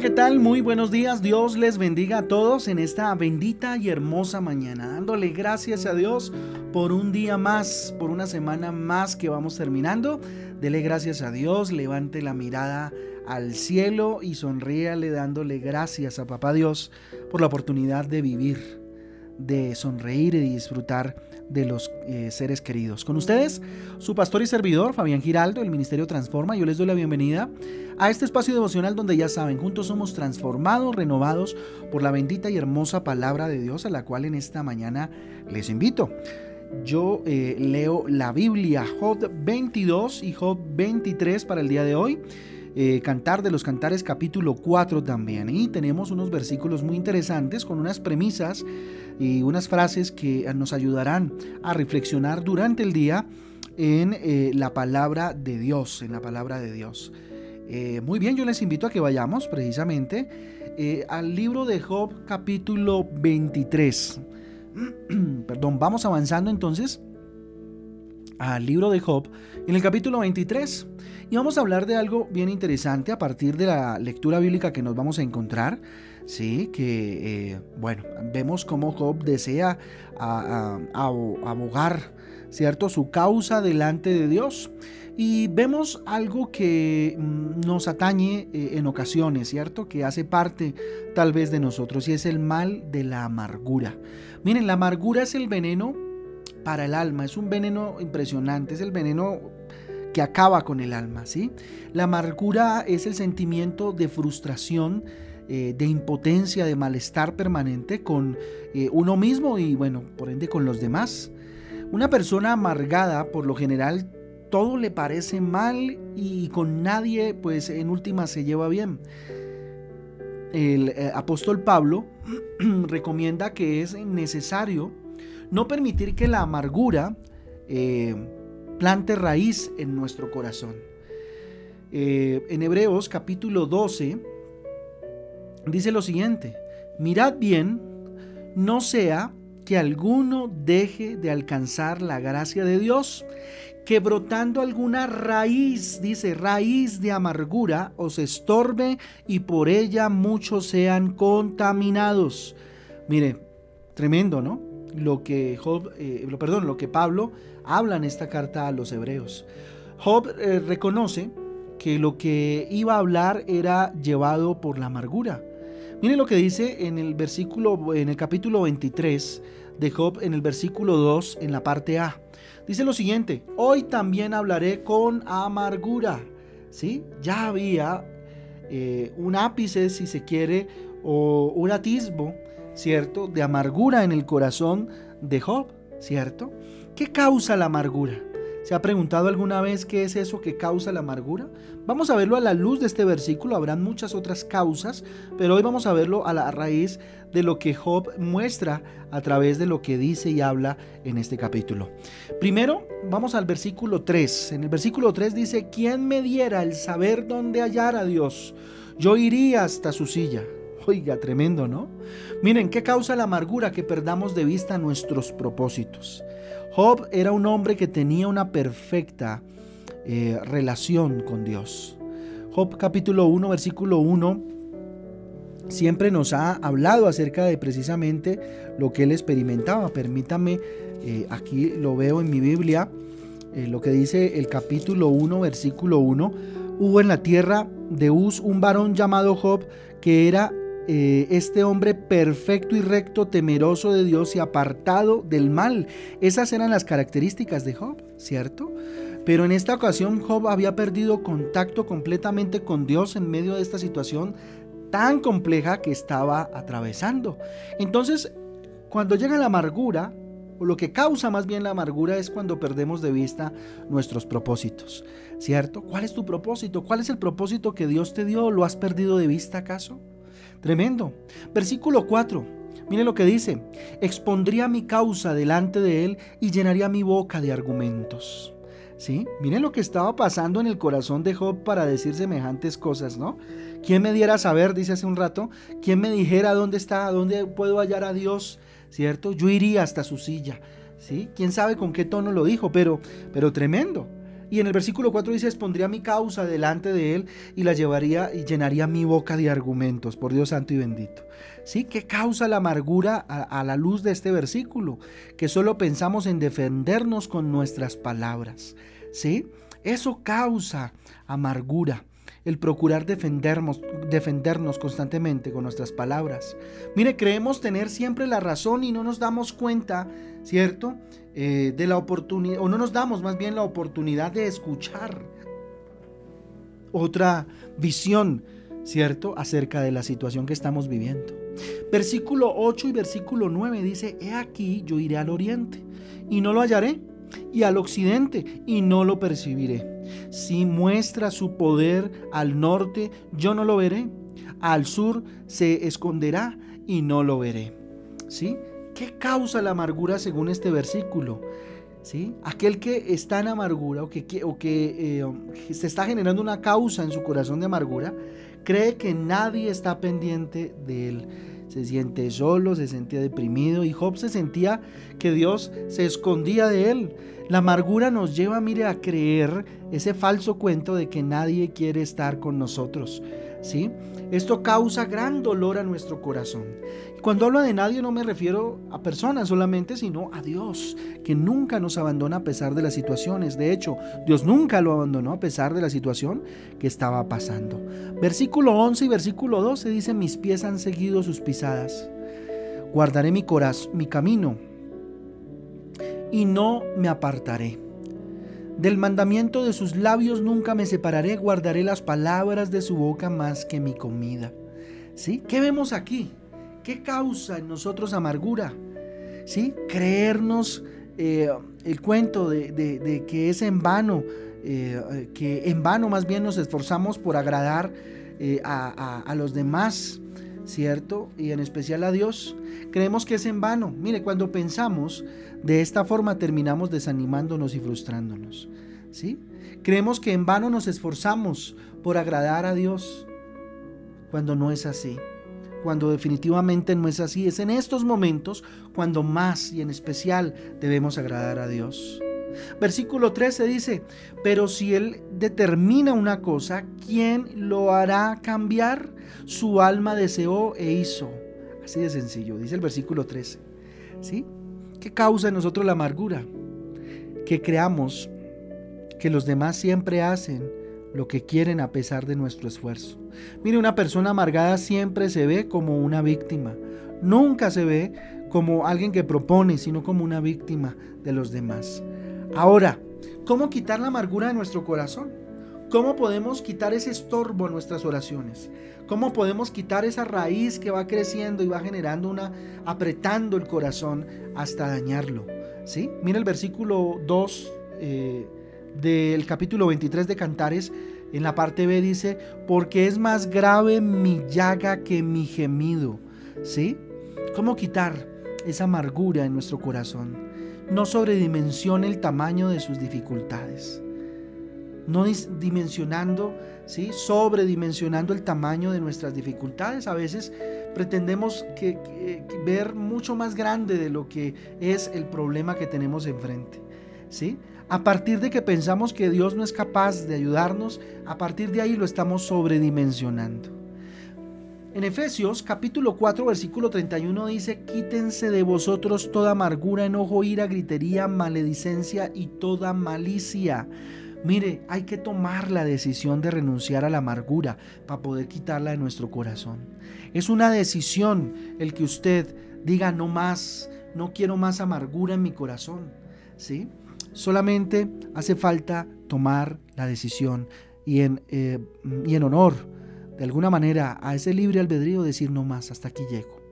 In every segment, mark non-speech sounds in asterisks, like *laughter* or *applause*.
¿qué tal? Muy buenos días. Dios les bendiga a todos en esta bendita y hermosa mañana. Dándole gracias a Dios por un día más, por una semana más que vamos terminando. Dele gracias a Dios, levante la mirada al cielo y sonríale dándole gracias a Papá Dios por la oportunidad de vivir, de sonreír y disfrutar de los eh, seres queridos. Con ustedes, su pastor y servidor, Fabián Giraldo, del Ministerio Transforma. Yo les doy la bienvenida a este espacio devocional donde ya saben, juntos somos transformados, renovados por la bendita y hermosa palabra de Dios a la cual en esta mañana les invito. Yo eh, leo la Biblia, Job 22 y Job 23 para el día de hoy. Eh, Cantar de los Cantares capítulo 4 también. Y tenemos unos versículos muy interesantes con unas premisas y unas frases que nos ayudarán a reflexionar durante el día en eh, la palabra de Dios, en la palabra de Dios. Eh, muy bien, yo les invito a que vayamos precisamente al libro de Job capítulo 23. *clears throat* Perdón, vamos avanzando entonces al libro de Job en el capítulo 23. Y vamos a hablar de algo bien interesante a partir de la lectura bíblica que nos vamos a encontrar. Sí, que eh, bueno, vemos cómo Job desea abogar, ¿cierto? Su causa delante de Dios. Y vemos algo que mm, nos atañe eh, en ocasiones, ¿cierto? Que hace parte tal vez de nosotros y es el mal de la amargura. Miren, la amargura es el veneno para el alma, es un veneno impresionante, es el veneno que acaba con el alma, ¿sí? La amargura es el sentimiento de frustración, eh, de impotencia, de malestar permanente con eh, uno mismo y bueno, por ende con los demás. Una persona amargada, por lo general, todo le parece mal y con nadie, pues en última se lleva bien. El eh, apóstol Pablo *clears throat* recomienda que es necesario no permitir que la amargura plante raíz en nuestro corazón. En Hebreos capítulo 12 dice lo siguiente, mirad bien, no sea que alguno deje de alcanzar la gracia de Dios, que brotando alguna raíz, dice, raíz de amargura, os estorbe y por ella muchos sean contaminados. Mire, tremendo, ¿no? Lo que Job, eh, perdón, lo que Pablo habla en esta carta a los hebreos. Job eh, reconoce que lo que iba a hablar era llevado por la amargura. Miren lo que dice en el versículo en el capítulo 23 de Job en el versículo 2 en la parte A. Dice lo siguiente: "Hoy también hablaré con amargura." ¿Sí? Ya había eh, un ápice si se quiere o un atisbo, ¿cierto? De amargura en el corazón de Job, ¿cierto? ¿Qué causa la amargura? ¿Se ha preguntado alguna vez qué es eso que causa la amargura? Vamos a verlo a la luz de este versículo, habrán muchas otras causas, pero hoy vamos a verlo a la raíz de lo que Job muestra a través de lo que dice y habla en este capítulo. Primero, vamos al versículo 3. En el versículo 3 dice, ¿quién me diera el saber dónde hallar a Dios? Yo iría hasta su silla. Oiga, tremendo, ¿no? Miren, ¿qué causa la amargura que perdamos de vista nuestros propósitos? Job era un hombre que tenía una perfecta eh, relación con Dios. Job capítulo 1, versículo 1, siempre nos ha hablado acerca de precisamente lo que él experimentaba. Permítame, eh, aquí lo veo en mi Biblia, eh, lo que dice el capítulo 1, versículo 1. Hubo en la tierra de Uz un varón llamado Job que era eh, este hombre perfecto y recto, temeroso de Dios y apartado del mal. Esas eran las características de Job, ¿cierto? Pero en esta ocasión Job había perdido contacto completamente con Dios en medio de esta situación tan compleja que estaba atravesando. Entonces, cuando llega la amargura, o lo que causa más bien la amargura es cuando perdemos de vista nuestros propósitos, ¿cierto? ¿Cuál es tu propósito? ¿Cuál es el propósito que Dios te dio? ¿Lo has perdido de vista acaso? Tremendo. Versículo 4. Mire lo que dice. Expondría mi causa delante de él y llenaría mi boca de argumentos. ¿Sí? Miren lo que estaba pasando en el corazón de Job para decir semejantes cosas, ¿no? ¿Quién me diera saber, dice hace un rato, quién me dijera dónde está, dónde puedo hallar a Dios, ¿cierto? Yo iría hasta su silla, ¿sí? ¿Quién sabe con qué tono lo dijo, pero, pero tremendo. Y en el versículo 4 dice, expondría mi causa delante de él y la llevaría y llenaría mi boca de argumentos, por Dios santo y bendito. ¿Sí? ¿Qué causa la amargura a, a la luz de este versículo? Que solo pensamos en defendernos con nuestras palabras. ¿Sí? Eso causa amargura el procurar defendernos, defendernos constantemente con nuestras palabras. Mire, creemos tener siempre la razón y no nos damos cuenta, ¿cierto? Eh, de la oportunidad, o no nos damos más bien la oportunidad de escuchar otra visión, ¿cierto? Acerca de la situación que estamos viviendo. Versículo 8 y versículo 9 dice, he aquí yo iré al oriente y no lo hallaré, y al occidente y no lo percibiré. Si muestra su poder al norte, yo no lo veré. Al sur se esconderá y no lo veré. ¿Sí? ¿Qué causa la amargura según este versículo? ¿Sí? Aquel que está en amargura o que, o que eh, se está generando una causa en su corazón de amargura, cree que nadie está pendiente de él. Se siente solo, se sentía deprimido y Job se sentía que Dios se escondía de él. La amargura nos lleva, mire, a creer ese falso cuento de que nadie quiere estar con nosotros. ¿sí? Esto causa gran dolor a nuestro corazón. Cuando hablo de nadie no me refiero a personas solamente, sino a Dios, que nunca nos abandona a pesar de las situaciones. De hecho, Dios nunca lo abandonó a pesar de la situación que estaba pasando. Versículo 11 y versículo 12 dice, mis pies han seguido sus pisadas. Guardaré mi corazón, mi camino y no me apartaré. Del mandamiento de sus labios nunca me separaré, guardaré las palabras de su boca más que mi comida. ¿Sí? ¿Qué vemos aquí? ¿Qué causa en nosotros amargura? ¿Sí? Creernos eh, el cuento de, que es en vano, eh, que en vano más bien nos esforzamos por agradar eh, a, a los demás, ¿cierto? Y en especial a Dios. Creemos que es en vano. Mire, cuando pensamos de esta forma terminamos desanimándonos y frustrándonos. ¿sí? Creemos que en vano nos esforzamos por agradar a Dios cuando no es así. Cuando definitivamente no es así. Es en estos momentos cuando más y en especial debemos agradar a Dios. Versículo 13 dice, pero si Él determina una cosa, ¿quién lo hará cambiar? Su alma deseó e hizo. Así de sencillo, dice el versículo 13. ¿Sí? ¿Qué causa en nosotros la amargura? Que creamos que los demás siempre hacen lo que quieren a pesar de nuestro esfuerzo. Mire, una persona amargada siempre se ve como una víctima. Nunca se ve como alguien que propone, sino como una víctima de los demás. Ahora, ¿cómo quitar la amargura de nuestro corazón? ¿Cómo podemos quitar ese estorbo en nuestras oraciones? ¿Cómo podemos quitar esa raíz que va creciendo y va generando una, apretando el corazón hasta dañarlo? ¿Sí? Mira el versículo 2 eh, del capítulo 23 de Cantares, en la parte B dice, porque es más grave mi llaga que mi gemido. ¿Sí? ¿Cómo quitar esa amargura en nuestro corazón? No sobredimensione el tamaño de sus dificultades no dimensionando, ¿sí? sobredimensionando el tamaño de nuestras dificultades. A veces pretendemos que, ver mucho más grande de lo que es el problema que tenemos enfrente. ¿sí? A partir de que pensamos que Dios no es capaz de ayudarnos, a partir de ahí lo estamos sobredimensionando. En Efesios capítulo 4 versículo 31 dice, quítense de vosotros toda amargura, enojo, ira, gritería, maledicencia y toda malicia Mire, hay que tomar la decisión de renunciar a la amargura para poder quitarla de nuestro corazón. Es una decisión el que usted diga no más, no quiero más amargura en mi corazón. ¿sí? Solamente hace falta tomar la decisión y en, eh, y en honor, de alguna manera, a ese libre albedrío decir no más, hasta aquí llego.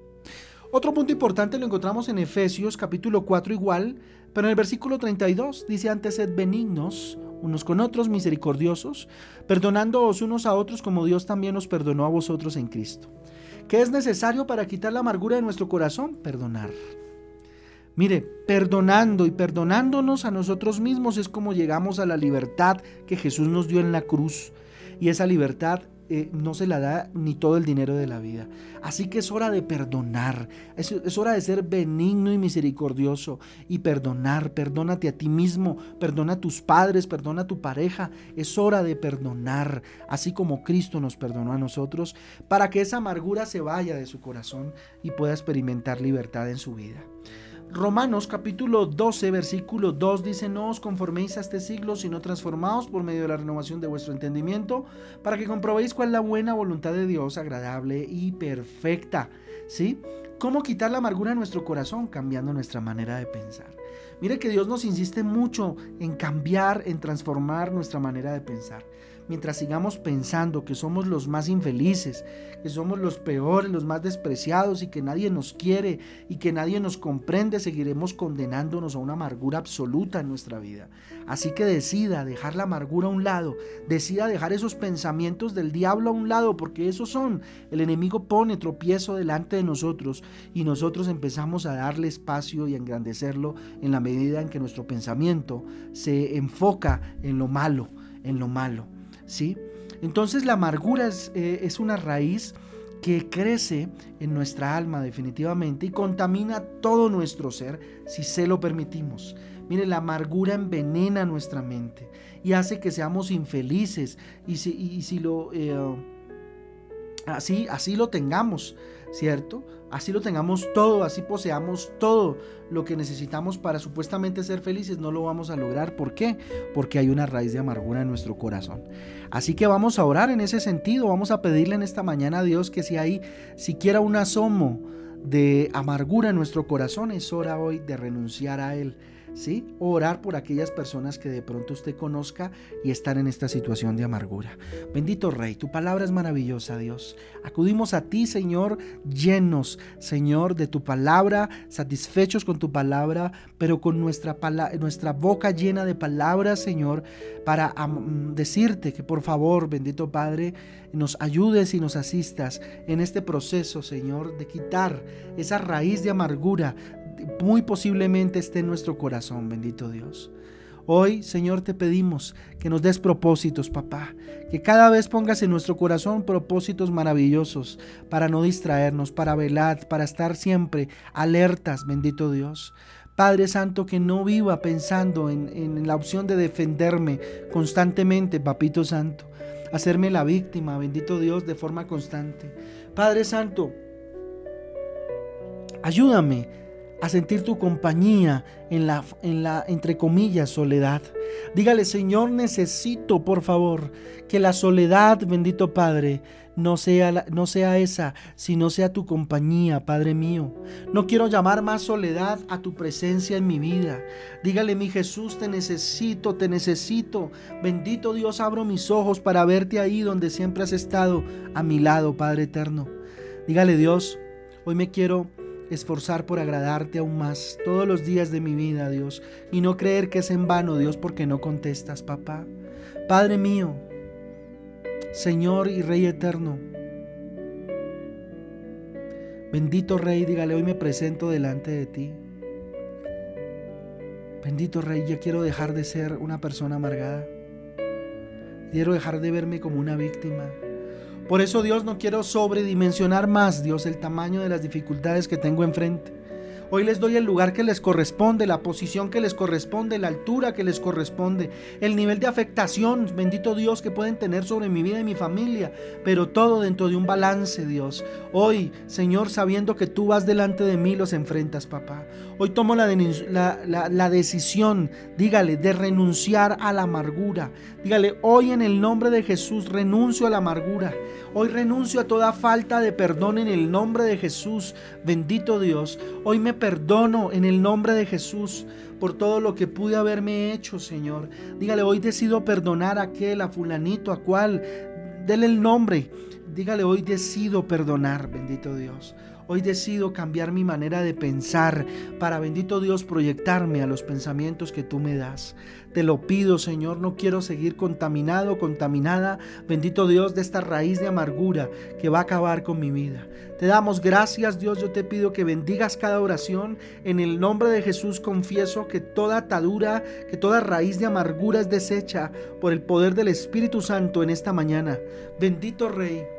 Otro punto importante lo encontramos en Efesios capítulo 4 igual, pero en el versículo 32 dice antes sed benignos unos con otros, misericordiosos, perdonándoos unos a otros como Dios también os perdonó a vosotros en Cristo. ¿Qué es necesario para quitar la amargura de nuestro corazón? Perdonar. Mire, perdonando y perdonándonos a nosotros mismos es como llegamos a la libertad que Jesús nos dio en la cruz. Y esa libertad eh, no se la da ni todo el dinero de la vida. Así que es hora de perdonar, es, es, hora de ser benigno y misericordioso y perdonar. Perdónate a ti mismo, perdona a tus padres, perdona a tu pareja. Es hora de perdonar, así como Cristo nos perdonó a nosotros, para que esa amargura se vaya de su corazón y pueda experimentar libertad en su vida. Romanos capítulo 12, versículo 2 dice, no os conforméis a este siglo, sino transformaos por medio de la renovación de vuestro entendimiento, para que comprobéis cuál es la buena voluntad de Dios, agradable y perfecta. ¿Sí? ¿Cómo quitar la amargura en nuestro corazón? Cambiando nuestra manera de pensar. Mire que Dios nos insiste mucho en cambiar, en transformar nuestra manera de pensar mientras sigamos pensando que somos los más infelices, que somos los peores, los más despreciados y que nadie nos quiere y que nadie nos comprende, seguiremos condenándonos a una amargura absoluta en nuestra vida. Así que decida dejar la amargura a un lado, decida dejar esos pensamientos del diablo a un lado, porque esos son, el enemigo pone tropiezo delante de nosotros y nosotros empezamos a darle espacio y a engrandecerlo en la medida en que nuestro pensamiento se enfoca en lo malo, en lo malo. ¿Sí? Entonces la amargura eh, es, una raíz que crece en nuestra alma definitivamente y contamina todo nuestro ser si se lo permitimos. Mire, la amargura envenena nuestra mente y hace que seamos infelices y si, si lo... Eh, así, así lo tengamos, ¿cierto? Así lo tengamos todo, así poseamos todo lo que necesitamos para supuestamente ser felices, no lo vamos a lograr. ¿Por qué? Porque hay una raíz de amargura en nuestro corazón. Así que vamos a orar en ese sentido, vamos a pedirle en esta mañana a Dios que si hay siquiera un asomo de amargura en nuestro corazón, es hora hoy de renunciar a él ¿sí? Orar por aquellas personas que de pronto usted conozca y están en esta situación de amargura. Bendito Rey, tu palabra es maravillosa, Dios. Acudimos a ti, Señor, llenos, Señor, de tu palabra, satisfechos con tu palabra, pero con nuestra, nuestra boca llena de palabras, Señor, para decirte que por favor, bendito Padre, nos ayudes y nos asistas en este proceso, Señor, de quitar esa raíz de amargura, muy posiblemente esté en nuestro corazón, bendito Dios. Hoy, Señor, te pedimos que nos des propósitos, papá, que cada vez pongas en nuestro corazón propósitos maravillosos para no distraernos, para velar, para estar siempre alertas, bendito Dios. Padre Santo, que no viva pensando en, en la opción de defenderme constantemente, Papito Santo, hacerme la víctima, bendito Dios, de forma constante. Padre Santo, ayúdame a sentir tu compañía en la, en la, entre comillas, soledad. Dígale, Señor, necesito, por favor, que la soledad, bendito Padre, no sea, no sea esa, sino sea tu compañía, Padre mío. No quiero llamar más soledad a tu presencia en mi vida. Dígale, mi Jesús, te necesito, te necesito. Bendito Dios, abro mis ojos para verte ahí donde siempre has estado a mi lado, Padre eterno. Dígale, Dios, hoy me quiero esforzar por agradarte aún más todos los días de mi vida, Dios, y no creer que es en vano, Dios, porque no contestas, papá. Padre mío, Señor y Rey eterno, bendito Rey, dígale, hoy me presento delante de ti. Bendito Rey, yo quiero dejar de ser una persona amargada. Quiero dejar de verme como una víctima. Por eso Dios no quiero sobredimensionar más, Dios, el tamaño de las dificultades que tengo enfrente. Hoy les doy el lugar que les corresponde, la posición que les corresponde, la altura que les corresponde, el nivel de afectación, bendito Dios, que pueden tener sobre mi vida y mi familia, pero todo dentro de un balance, Dios. Hoy, Señor, sabiendo que tú vas delante de mí, los enfrentas, papá. Hoy tomo la, la, decisión, dígale, de renunciar a la amargura. Dígale, hoy en el nombre de Jesús renuncio a la amargura. Hoy renuncio a toda falta de perdón en el nombre de Jesús. Bendito Dios. Hoy me perdono en el nombre de Jesús por todo lo que pude haberme hecho, Señor. Dígale, hoy decido perdonar a aquel, a fulanito, a cual. Dele el nombre. Dígale, hoy decido perdonar, bendito Dios. Hoy decido cambiar mi manera de pensar para, bendito Dios, proyectarme a los pensamientos que tú me das. Te lo pido, Señor, no quiero seguir contaminado, contaminada, bendito Dios, de esta raíz de amargura que va a acabar con mi vida. Te damos gracias, Dios, yo te pido que bendigas cada oración. En el nombre de Jesús confieso que toda atadura, que toda raíz de amargura es deshecha por el poder del Espíritu Santo en esta mañana. Bendito Rey.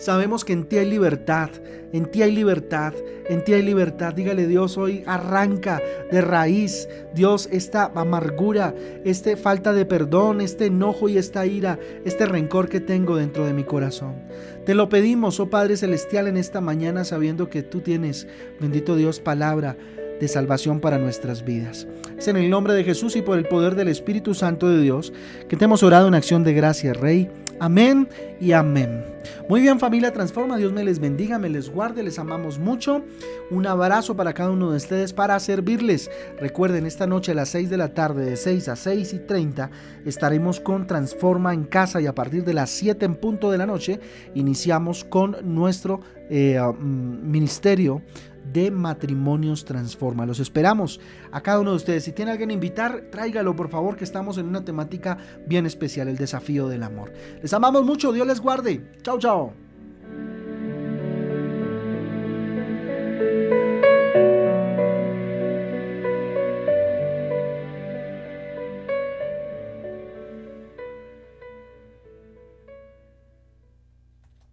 Sabemos que en ti hay libertad, en ti hay libertad, en ti hay libertad. Dígale Dios hoy, arranca de raíz, Dios, esta amargura, esta falta de perdón, este enojo y esta ira, este rencor que tengo dentro de mi corazón. Te lo pedimos, oh Padre Celestial, en esta mañana sabiendo que tú tienes, bendito Dios, palabra de salvación para nuestras vidas. Es en el nombre de Jesús y por el poder del Espíritu Santo de Dios que te hemos orado en acción de gracia, Rey. Amén y amén. Muy bien familia Transforma, Dios me les bendiga, me les guarde, les amamos mucho. Un abrazo para cada uno de ustedes para servirles. Recuerden, esta noche a las 6 de la tarde, de 6 a 6 y 30, estaremos con Transforma en casa y a partir de las 7 en punto de la noche iniciamos con nuestro eh, mm, ministerio de Matrimonios Transforma. Los esperamos a cada uno de ustedes. Si tiene alguien a invitar, tráigalo por favor, que estamos en una temática bien especial, el desafío del amor. Les amamos mucho, Dios les guarde. Chao, chao.